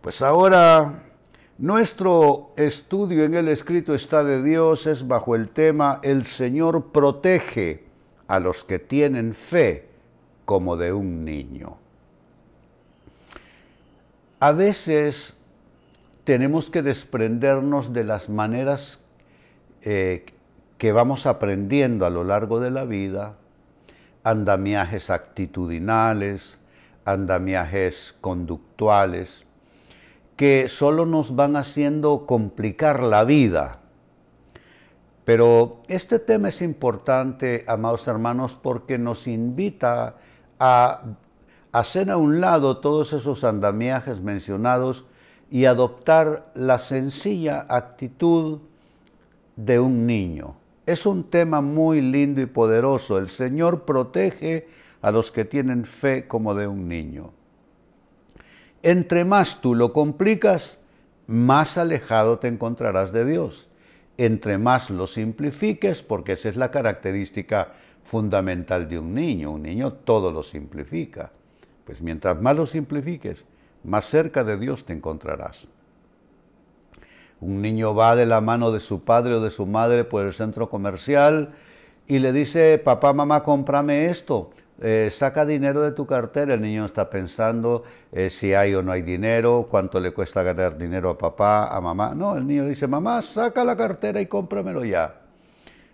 Pues ahora nuestro estudio en el escrito está de Dios es bajo el tema El Señor protege a los que tienen fe como de un niño. A veces tenemos que desprendernos de las maneras eh, que vamos aprendiendo a lo largo de la vida, andamiajes actitudinales, andamiajes conductuales, que solo nos van haciendo complicar la vida. Pero este tema es importante, amados hermanos, porque nos invita a hacer a un lado todos esos andamiajes mencionados y adoptar la sencilla actitud de un niño. Es un tema muy lindo y poderoso. El Señor protege a los que tienen fe como de un niño. Entre más tú lo complicas, más alejado te encontrarás de Dios. Entre más lo simplifiques, porque esa es la característica fundamental de un niño. Un niño todo lo simplifica. Pues mientras más lo simplifiques, más cerca de Dios te encontrarás. Un niño va de la mano de su padre o de su madre por el centro comercial y le dice, papá, mamá, cómprame esto. Eh, saca dinero de tu cartera, el niño está pensando eh, si hay o no hay dinero, cuánto le cuesta ganar dinero a papá, a mamá. No, el niño dice, mamá, saca la cartera y cómpramelo ya.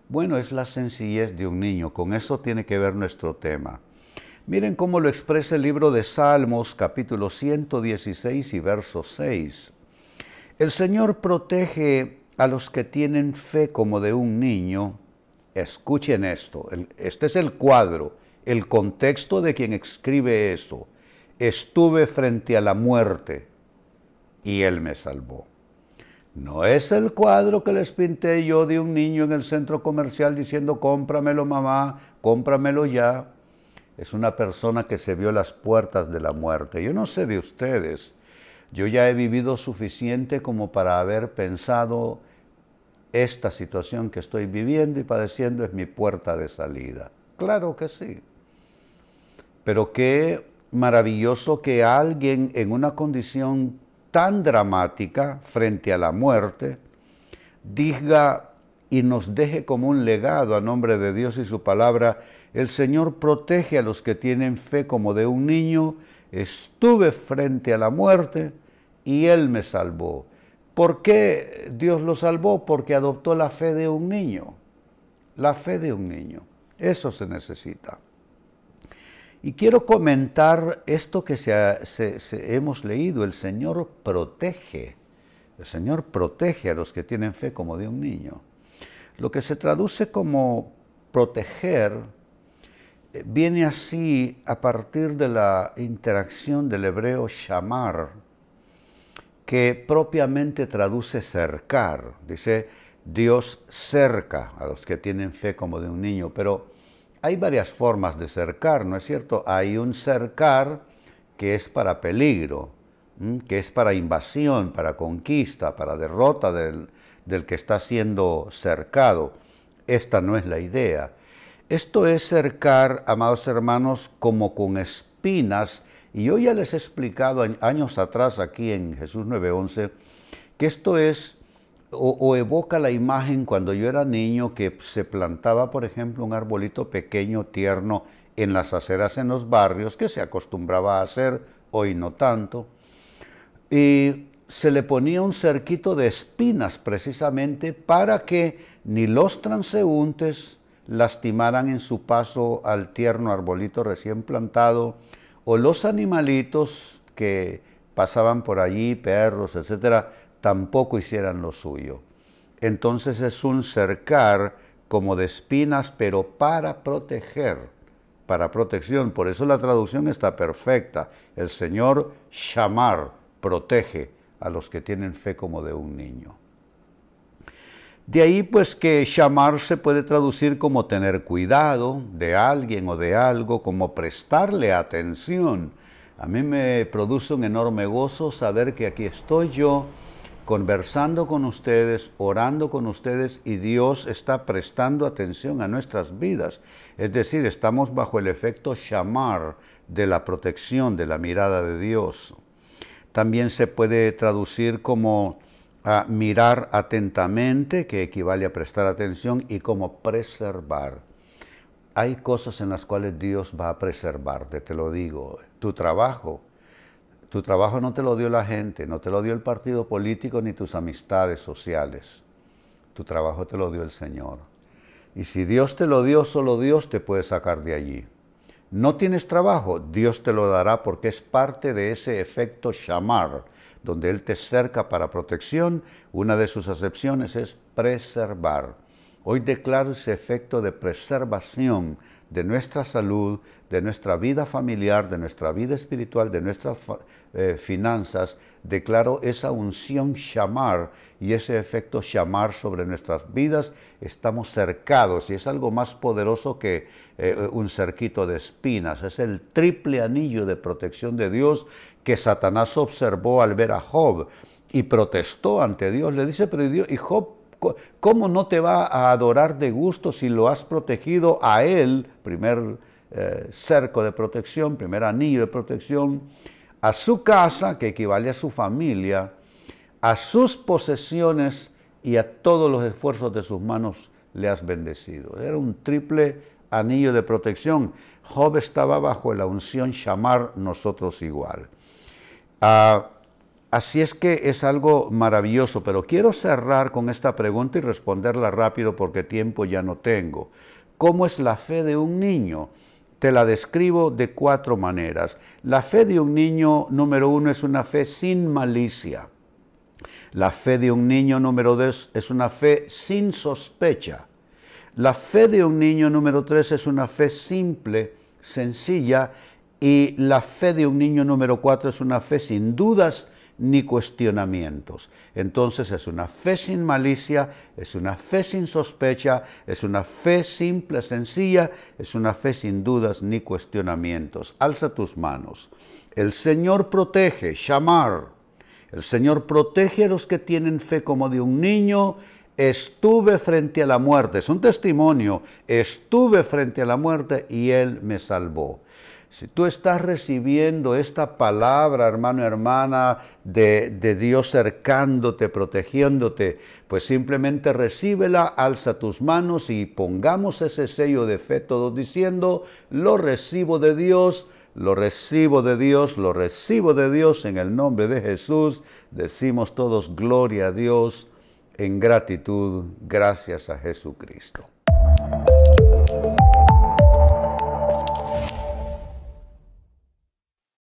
Bueno, es la sencillez de un niño, con eso tiene que ver nuestro tema. Miren cómo lo expresa el libro de Salmos, capítulo 116 y verso 6. El Señor protege a los que tienen fe como de un niño. Escuchen esto, este es el cuadro el contexto de quien escribe esto. Estuve frente a la muerte y Él me salvó. No es el cuadro que les pinté yo de un niño en el centro comercial diciendo cómpramelo mamá, cómpramelo ya. Es una persona que se vio las puertas de la muerte. Yo no sé de ustedes. Yo ya he vivido suficiente como para haber pensado esta situación que estoy viviendo y padeciendo es mi puerta de salida. Claro que sí. Pero qué maravilloso que alguien en una condición tan dramática frente a la muerte diga y nos deje como un legado a nombre de Dios y su palabra, el Señor protege a los que tienen fe como de un niño, estuve frente a la muerte y Él me salvó. ¿Por qué Dios lo salvó? Porque adoptó la fe de un niño, la fe de un niño. Eso se necesita. Y quiero comentar esto que se, hemos leído, el Señor protege, el Señor protege a los que tienen fe como de un niño. Lo que se traduce como proteger viene así a partir de la interacción del hebreo shamar, que propiamente traduce cercar. Dice, Dios cerca a los que tienen fe como de un niño, pero hay varias formas de cercar, ¿no es cierto? Hay un cercar que es para peligro, que es para invasión, para conquista, para derrota del, del que está siendo cercado. Esta no es la idea. Esto es cercar, amados hermanos, como con espinas. Y yo ya les he explicado años atrás aquí en Jesús 9:11 que esto es o, evoca la imagen cuando yo era niño que se plantaba, por ejemplo, un arbolito pequeño, tierno, en las aceras en los barrios, que se acostumbraba a hacer, hoy no tanto, y se le ponía un cerquito de espinas precisamente para que ni los transeúntes lastimaran en su paso al tierno arbolito recién plantado, o los animalitos que pasaban por allí, perros, etcétera, tampoco hicieran lo suyo. Entonces es un cercar como de espinas, pero para proteger, para protección. Por eso la traducción está perfecta. El Señor Shamar protege a los que tienen fe como de un niño. De ahí pues que Shamar se puede traducir como tener cuidado de alguien o de algo, como prestarle atención. A mí me produce un enorme gozo saber que aquí estoy yo conversando con ustedes, orando con ustedes y Dios está prestando atención a nuestras vidas. Es decir, estamos bajo el efecto shamar de la protección, de la mirada de Dios. También se puede traducir como a mirar atentamente, que equivale a prestar atención, y como preservar. Hay cosas en las cuales Dios va a preservarte, te lo digo. Tu trabajo, tu trabajo no te lo dio la gente, no te lo dio el partido político ni tus amistades sociales. Tu trabajo te lo dio el Señor. Y si Dios te lo dio, solo Dios te puede sacar de allí. No tienes trabajo, Dios te lo dará porque es parte de ese efecto shamar, donde Él te cerca para protección. Una de sus acepciones es preservar. Hoy declaro ese efecto de preservación de nuestra salud, de nuestra vida familiar, de nuestra vida espiritual, de nuestras eh, finanzas. Declaro esa unción shamar y ese efecto shamar sobre nuestras vidas. Estamos cercados y es algo más poderoso que eh, un cerquito de espinas. Es el triple anillo de protección de Dios que Satanás observó al ver a Job y protestó ante Dios. Le dice, pero Dios, y Job ¿Cómo no te va a adorar de gusto si lo has protegido a él, primer eh, cerco de protección, primer anillo de protección, a su casa, que equivale a su familia, a sus posesiones y a todos los esfuerzos de sus manos le has bendecido? Era un triple anillo de protección. Job estaba bajo la unción llamar nosotros igual. Ah, Así es que es algo maravilloso, pero quiero cerrar con esta pregunta y responderla rápido porque tiempo ya no tengo. ¿Cómo es la fe de un niño? Te la describo de cuatro maneras. La fe de un niño número uno es una fe sin malicia. La fe de un niño número dos es una fe sin sospecha. La fe de un niño número tres es una fe simple, sencilla. Y la fe de un niño número cuatro es una fe sin dudas ni cuestionamientos. Entonces es una fe sin malicia, es una fe sin sospecha, es una fe simple, sencilla, es una fe sin dudas ni cuestionamientos. Alza tus manos. El Señor protege, shamar. El Señor protege a los que tienen fe como de un niño. Estuve frente a la muerte, es un testimonio, estuve frente a la muerte y Él me salvó. Si tú estás recibiendo esta palabra, hermano hermana, de, de, Dios cercándote, protegiéndote, pues simplemente recíbela, alza tus manos y pongamos ese sello de fe todos diciendo, lo recibo de Dios, lo recibo de Dios, lo recibo de Dios en el nombre de Jesús. Decimos todos gloria a Dios en gratitud, gracias a Jesucristo.